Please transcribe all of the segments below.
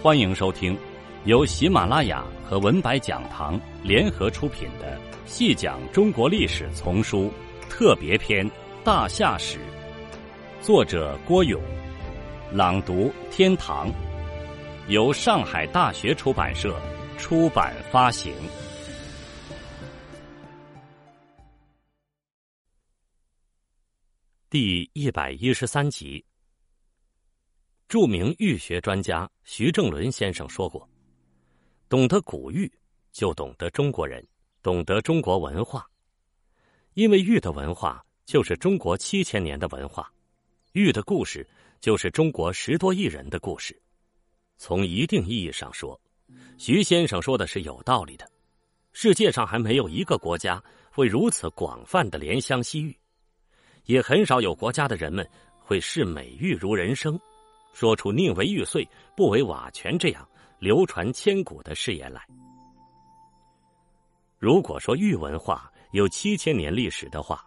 欢迎收听由喜马拉雅和文白讲堂联合出品的《细讲中国历史丛书特别篇·大夏史》，作者郭勇，朗读天堂，由上海大学出版社出版发行。第一百一十三集。著名玉学专家徐正伦先生说过：“懂得古玉，就懂得中国人，懂得中国文化。因为玉的文化就是中国七千年的文化，玉的故事就是中国十多亿人的故事。从一定意义上说，徐先生说的是有道理的。世界上还没有一个国家会如此广泛的怜香惜玉，也很少有国家的人们会视美玉如人生。”说出“宁为玉碎，不为瓦全”这样流传千古的誓言来。如果说玉文化有七千年历史的话，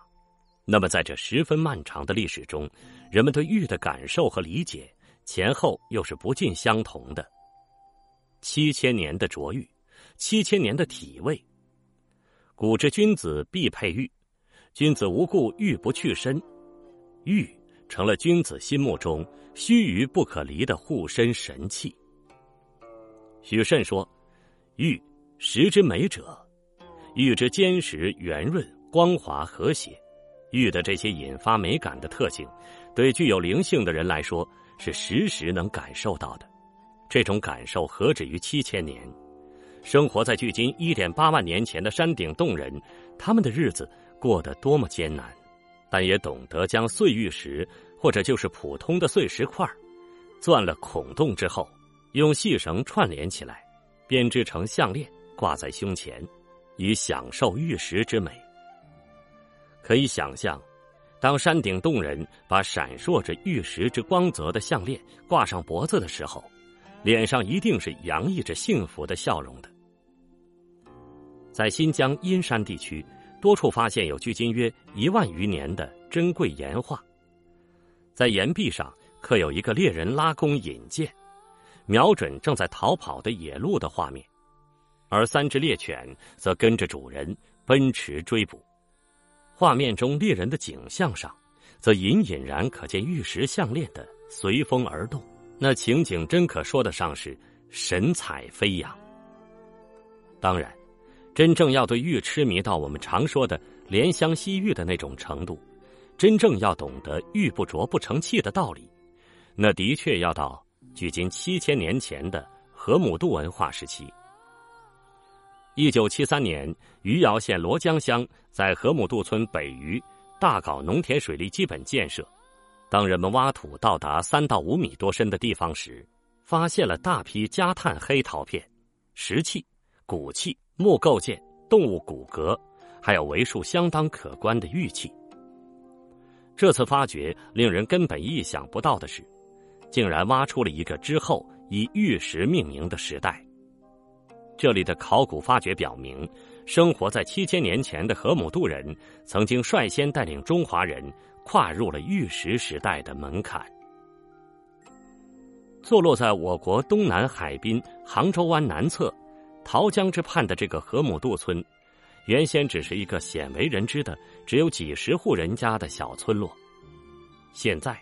那么在这十分漫长的历史中，人们对玉的感受和理解前后又是不尽相同的。七千年的琢玉，七千年的体味。古之君子必佩玉，君子无故玉不去身，玉。成了君子心目中须臾不可离的护身神器。许慎说：“玉，石之美者，玉之坚实、圆润、光滑、和谐。玉的这些引发美感的特性，对具有灵性的人来说是时时能感受到的。这种感受何止于七千年？生活在距今一点八万年前的山顶洞人，他们的日子过得多么艰难！”但也懂得将碎玉石，或者就是普通的碎石块，钻了孔洞之后，用细绳串联起来，编织成项链，挂在胸前，以享受玉石之美。可以想象，当山顶洞人把闪烁着玉石之光泽的项链挂上脖子的时候，脸上一定是洋溢着幸福的笑容的。在新疆阴山地区。多处发现有距今约一万余年的珍贵岩画，在岩壁上刻有一个猎人拉弓引箭，瞄准正在逃跑的野鹿的画面，而三只猎犬则跟着主人奔驰追捕。画面中猎人的景象上，则隐隐然可见玉石项链的随风而动，那情景真可说得上是神采飞扬。当然。真正要对玉痴迷到我们常说的怜香惜玉的那种程度，真正要懂得玉不琢不成器的道理，那的确要到距今七千年前的河姆渡文化时期。一九七三年，余姚县罗江乡在河姆渡村北隅大搞农田水利基本建设。当人们挖土到达三到五米多深的地方时，发现了大批加碳黑陶片、石器、骨器。木构件、动物骨骼，还有为数相当可观的玉器。这次发掘令人根本意想不到的是，竟然挖出了一个之后以玉石命名的时代。这里的考古发掘表明，生活在七千年前的河姆渡人曾经率先带领中华人跨入了玉石时代的门槛。坐落在我国东南海滨杭州湾南侧。桃江之畔的这个河姆渡村，原先只是一个鲜为人知的、只有几十户人家的小村落，现在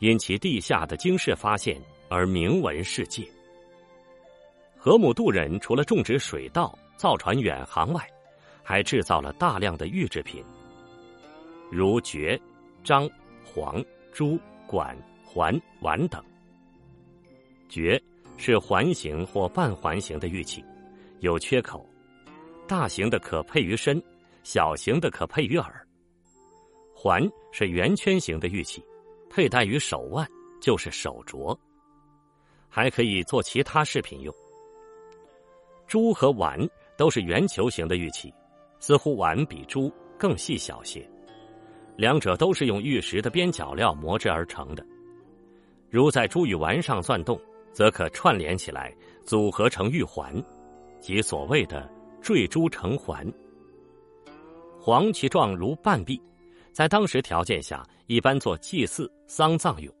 因其地下的惊世发现而名闻世界。河姆渡人除了种植水稻、造船远航外，还制造了大量的玉制品，如珏、章、黄、珠、管、环、碗等。珏是环形或半环形的玉器。有缺口，大型的可配于身，小型的可配于耳。环是圆圈形的玉器，佩戴于手腕就是手镯，还可以做其他饰品用。珠和碗都是圆球形的玉器，似乎碗比珠更细小些。两者都是用玉石的边角料磨制而成的。如在珠与丸上钻洞，则可串联起来，组合成玉环。即所谓的坠珠成环，黄其状如半壁，在当时条件下，一般做祭祀、丧葬用。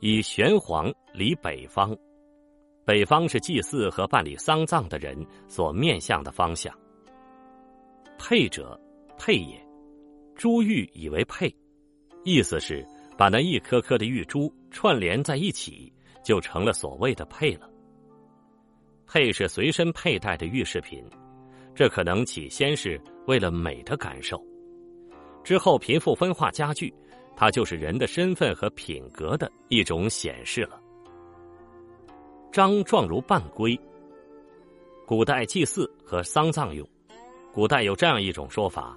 以玄黄离北方，北方是祭祀和办理丧葬的人所面向的方向。佩者，佩也。珠玉以为佩，意思是把那一颗颗的玉珠串联在一起，就成了所谓的佩了。佩是随身佩戴的玉饰品，这可能起先是为了美的感受，之后贫富分化加剧，它就是人的身份和品格的一种显示了。章状如半龟，古代祭祀和丧葬用。古代有这样一种说法：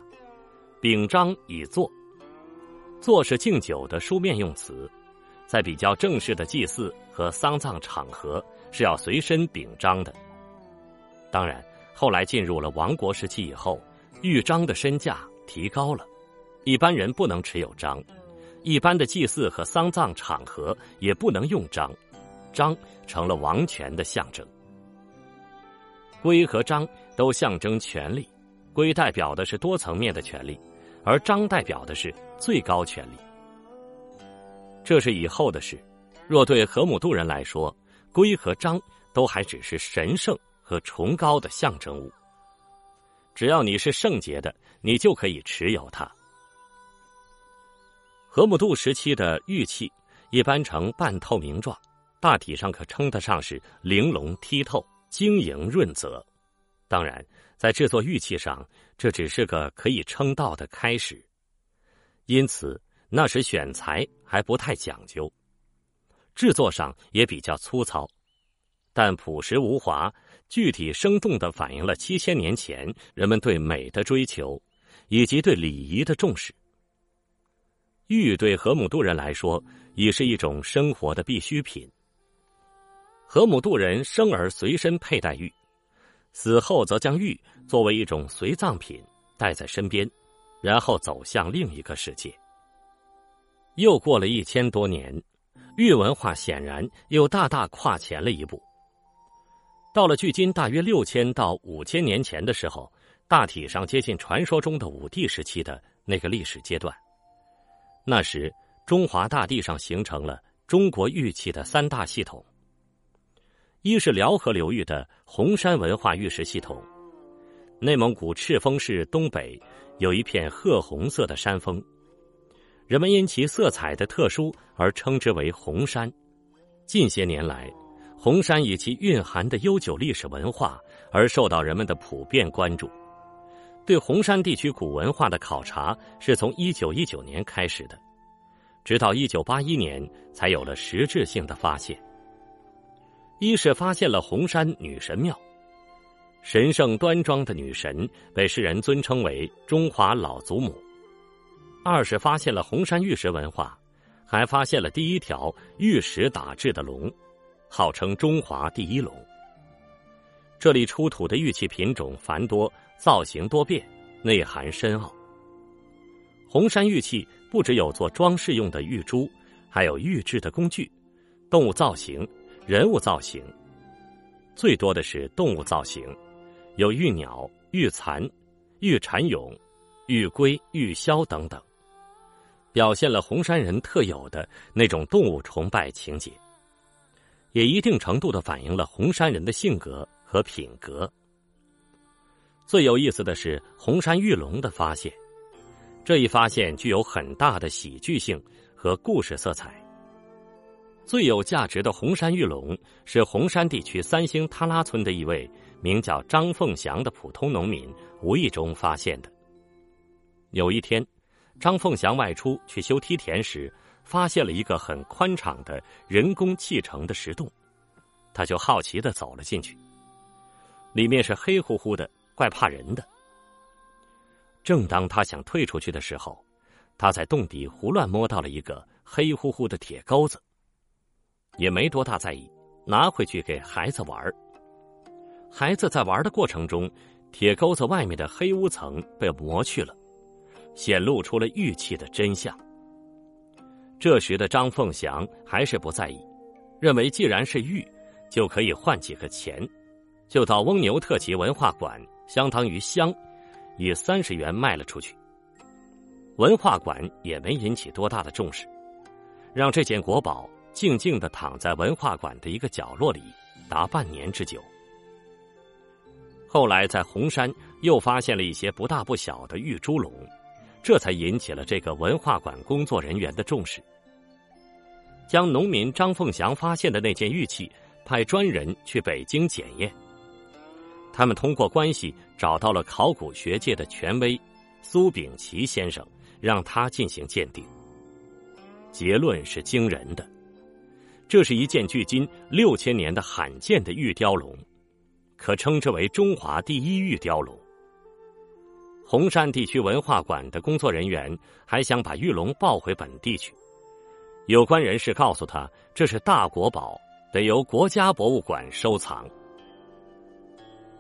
秉章以坐。坐是敬酒的书面用词，在比较正式的祭祀和丧葬场合是要随身秉章的。当然，后来进入了王国时期以后，玉章的身价提高了，一般人不能持有章，一般的祭祀和丧葬场合也不能用章。章成了王权的象征，龟和章都象征权力，龟代表的是多层面的权力，而章代表的是最高权力。这是以后的事，若对河姆渡人来说，龟和章都还只是神圣和崇高的象征物。只要你是圣洁的，你就可以持有它。河姆渡时期的玉器一般呈半透明状。大体上可称得上是玲珑剔透、晶莹润泽。当然，在制作玉器上，这只是个可以称道的开始。因此，那时选材还不太讲究，制作上也比较粗糙，但朴实无华，具体生动的反映了七千年前人们对美的追求，以及对礼仪的重视。玉对河姆渡人来说，已是一种生活的必需品。河姆渡人生而随身佩戴玉，死后则将玉作为一种随葬品带在身边，然后走向另一个世界。又过了一千多年，玉文化显然又大大跨前了一步。到了距今大约六千到五千年前的时候，大体上接近传说中的武帝时期的那个历史阶段。那时，中华大地上形成了中国玉器的三大系统。一是辽河流域的红山文化玉石系统，内蒙古赤峰市东北有一片褐红色的山峰，人们因其色彩的特殊而称之为红山。近些年来，红山以其蕴含的悠久历史文化而受到人们的普遍关注。对红山地区古文化的考察是从一九一九年开始的，直到一九八一年才有了实质性的发现。一是发现了红山女神庙，神圣端庄的女神被世人尊称为中华老祖母；二是发现了红山玉石文化，还发现了第一条玉石打制的龙，号称中华第一龙。这里出土的玉器品种繁多，造型多变，内涵深奥。红山玉器不只有做装饰用的玉珠，还有玉制的工具、动物造型。人物造型最多的是动物造型，有玉鸟、玉蚕、玉蚕蛹、玉龟、玉枭等等，表现了红山人特有的那种动物崇拜情节，也一定程度的反映了红山人的性格和品格。最有意思的是红山玉龙的发现，这一发现具有很大的喜剧性和故事色彩。最有价值的红山玉龙是红山地区三星塔拉村的一位名叫张凤祥的普通农民无意中发现的。有一天，张凤祥外出去修梯田时，发现了一个很宽敞的人工砌成的石洞，他就好奇的走了进去。里面是黑乎乎的，怪怕人的。正当他想退出去的时候，他在洞底胡乱摸到了一个黑乎乎的铁钩子。也没多大在意，拿回去给孩子玩孩子在玩的过程中，铁钩子外面的黑污层被磨去了，显露出了玉器的真相。这时的张凤祥还是不在意，认为既然是玉，就可以换几个钱，就到翁牛特旗文化馆（相当于乡），以三十元卖了出去。文化馆也没引起多大的重视，让这件国宝。静静的躺在文化馆的一个角落里，达半年之久。后来在红山又发现了一些不大不小的玉猪龙，这才引起了这个文化馆工作人员的重视。将农民张凤祥发现的那件玉器派专人去北京检验。他们通过关系找到了考古学界的权威苏秉琦先生，让他进行鉴定。结论是惊人的，这是一件距今六千年的罕见的玉雕龙，可称之为中华第一玉雕龙。红山地区文化馆的工作人员还想把玉龙抱回本地去。有关人士告诉他，这是大国宝，得由国家博物馆收藏。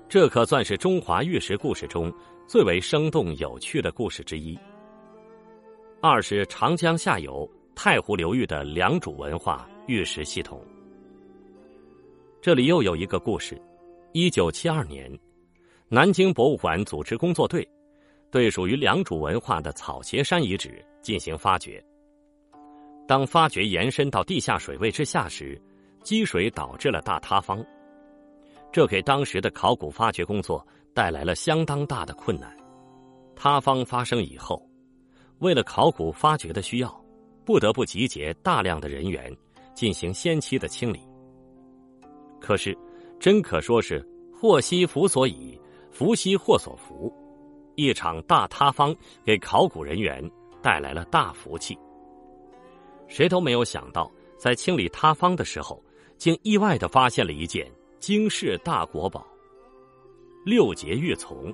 这可算是中华玉石故事中最为生动有趣的故事之一。二是长江下游太湖流域的良渚文化玉石系统。这里又有一个故事：一九七二年，南京博物馆组织工作队，对属于良渚文化的草鞋山遗址进行发掘。当发掘延伸到地下水位之下时，积水导致了大塌方，这给当时的考古发掘工作带来了相当大的困难。塌方发生以后，为了考古发掘的需要，不得不集结大量的人员进行先期的清理。可是，真可说是祸兮福所倚，福兮祸所伏，一场大塌方给考古人员带来了大福气。谁都没有想到，在清理塌方的时候，竟意外的发现了一件惊世大国宝——六节玉琮。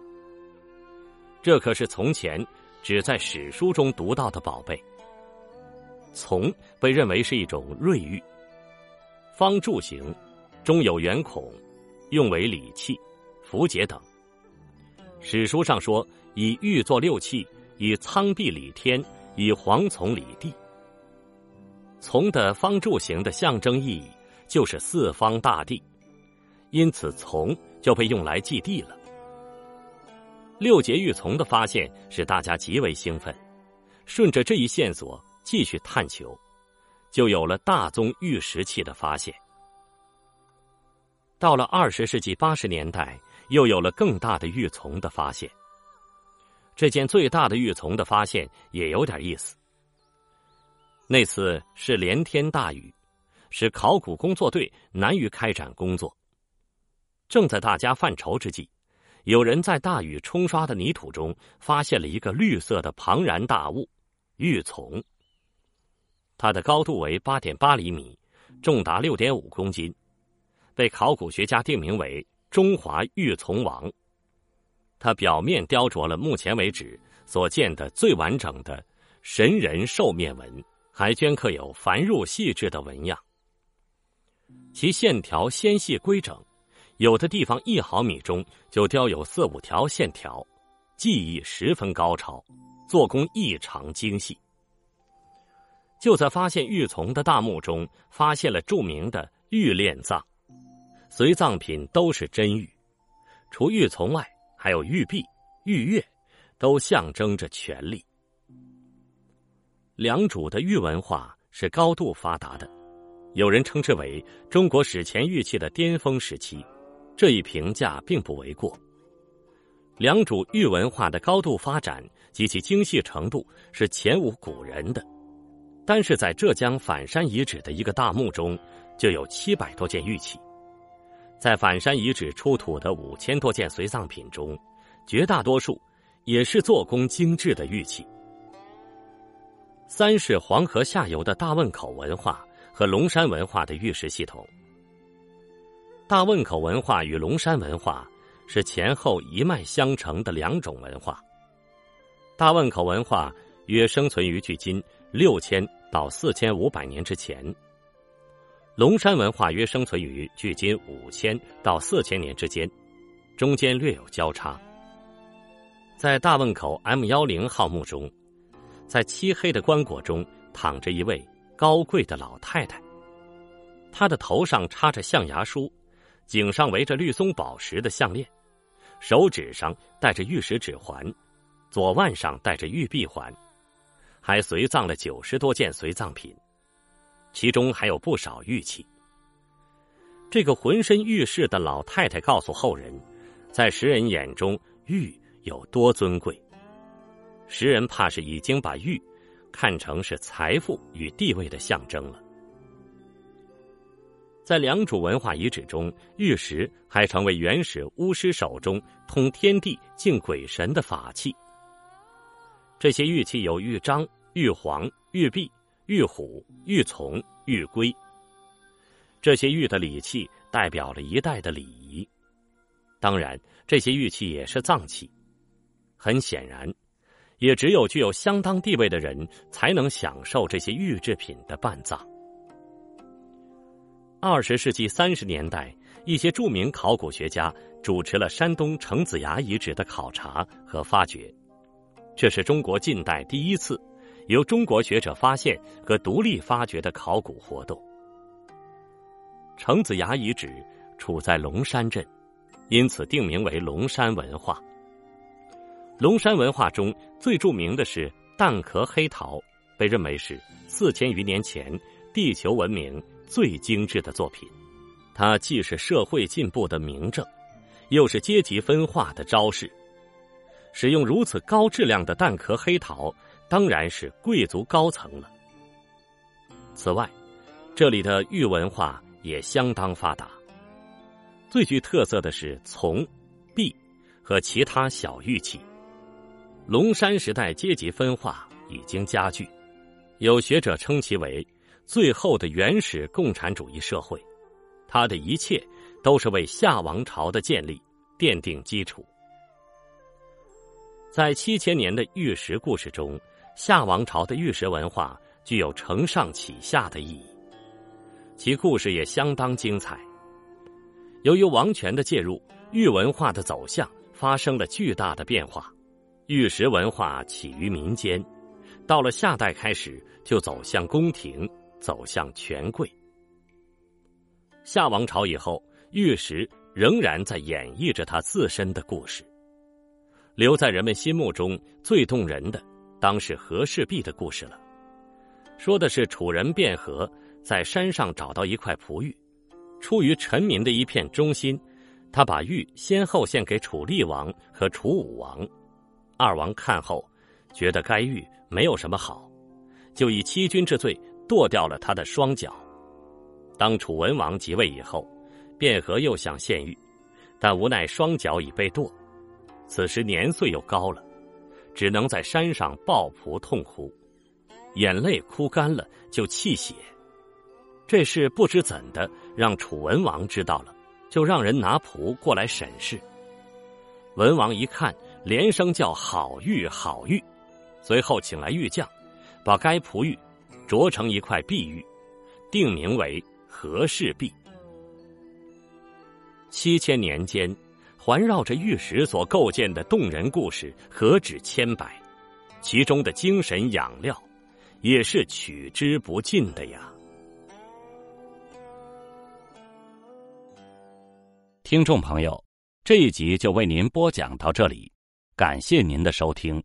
这可是从前只在史书中读到的宝贝。琮被认为是一种瑞玉，方柱形，中有圆孔，用为礼器、符节等。史书上说，以玉作六器，以苍璧礼天，以黄琮礼地。琮的方柱形的象征意义就是四方大地，因此琮就被用来祭地了。六节玉琮的发现使大家极为兴奋，顺着这一线索继续探求，就有了大宗玉石器的发现。到了二十世纪八十年代，又有了更大的玉琮的发现。这件最大的玉琮的发现也有点意思。那次是连天大雨，使考古工作队难于开展工作。正在大家犯愁之际，有人在大雨冲刷的泥土中发现了一个绿色的庞然大物——玉琮。它的高度为八点八厘米，重达六点五公斤，被考古学家定名为“中华玉琮王”。它表面雕琢了目前为止所见的最完整的神人兽面纹。还镌刻有繁缛细致的纹样，其线条纤细规整，有的地方一毫米中就雕有四五条线条，技艺十分高超，做工异常精细。就在发现玉琮的大墓中，发现了著名的玉炼葬，随葬品都是真玉，除玉琮外，还有玉璧、玉钺，都象征着权力。良渚的玉文化是高度发达的，有人称之为中国史前玉器的巅峰时期，这一评价并不为过。良渚玉文化的高度发展及其精细程度是前无古人的，单是在浙江反山遗址的一个大墓中，就有七百多件玉器，在反山遗址出土的五千多件随葬品中，绝大多数也是做工精致的玉器。三是黄河下游的大汶口文化和龙山文化的玉石系统。大汶口文化与龙山文化是前后一脉相承的两种文化。大汶口文化约生存于距今六千到四千五百年之前，龙山文化约生存于距今五千到四千年之间，中间略有交叉。在大汶口 M 幺零号墓中。在漆黑的棺椁中躺着一位高贵的老太太，她的头上插着象牙梳，颈上围着绿松宝石的项链，手指上戴着玉石指环，左腕上戴着玉臂环，还随葬了九十多件随葬品，其中还有不少玉器。这个浑身玉饰的老太太告诉后人，在石人眼中，玉有多尊贵。石人怕是已经把玉看成是财富与地位的象征了。在良渚文化遗址中，玉石还成为原始巫师手中通天地、敬鬼神的法器。这些玉器有玉章、玉皇、玉璧、玉虎、玉琮、玉龟。这些玉的礼器代表了一代的礼仪。当然，这些玉器也是脏器。很显然，也只有具有相当地位的人才能享受这些玉制品的办葬。二十世纪三十年代，一些著名考古学家主持了山东城子崖遗址的考察和发掘，这是中国近代第一次由中国学者发现和独立发掘的考古活动。程子崖遗址处在龙山镇，因此定名为龙山文化。龙山文化中最著名的是蛋壳黑陶，被认为是四千余年前地球文明。最精致的作品，它既是社会进步的明证，又是阶级分化的昭示。使用如此高质量的蛋壳黑陶，当然是贵族高层了。此外，这里的玉文化也相当发达。最具特色的是琮、璧和其他小玉器。龙山时代阶级分化已经加剧，有学者称其为。最后的原始共产主义社会，它的一切都是为夏王朝的建立奠定基础。在七千年的玉石故事中，夏王朝的玉石文化具有承上启下的意义，其故事也相当精彩。由于王权的介入，玉文化的走向发生了巨大的变化。玉石文化起于民间，到了夏代开始就走向宫廷。走向权贵。夏王朝以后，玉石仍然在演绎着他自身的故事。留在人们心目中最动人的，当是和氏璧的故事了。说的是楚人卞和在山上找到一块璞玉，出于臣民的一片忠心，他把玉先后献给楚厉王和楚武王。二王看后，觉得该玉没有什么好，就以欺君之罪。剁掉了他的双脚。当楚文王即位以后，卞和又想献玉，但无奈双脚已被剁。此时年岁又高了，只能在山上抱仆痛哭，眼泪哭干了就泣血。这事不知怎的让楚文王知道了，就让人拿仆过来审视。文王一看，连声叫好玉好玉，随后请来玉匠，把该璞玉。琢成一块碧玉，定名为和氏璧。七千年间，环绕着玉石所构建的动人故事何止千百，其中的精神养料也是取之不尽的呀。听众朋友，这一集就为您播讲到这里，感谢您的收听。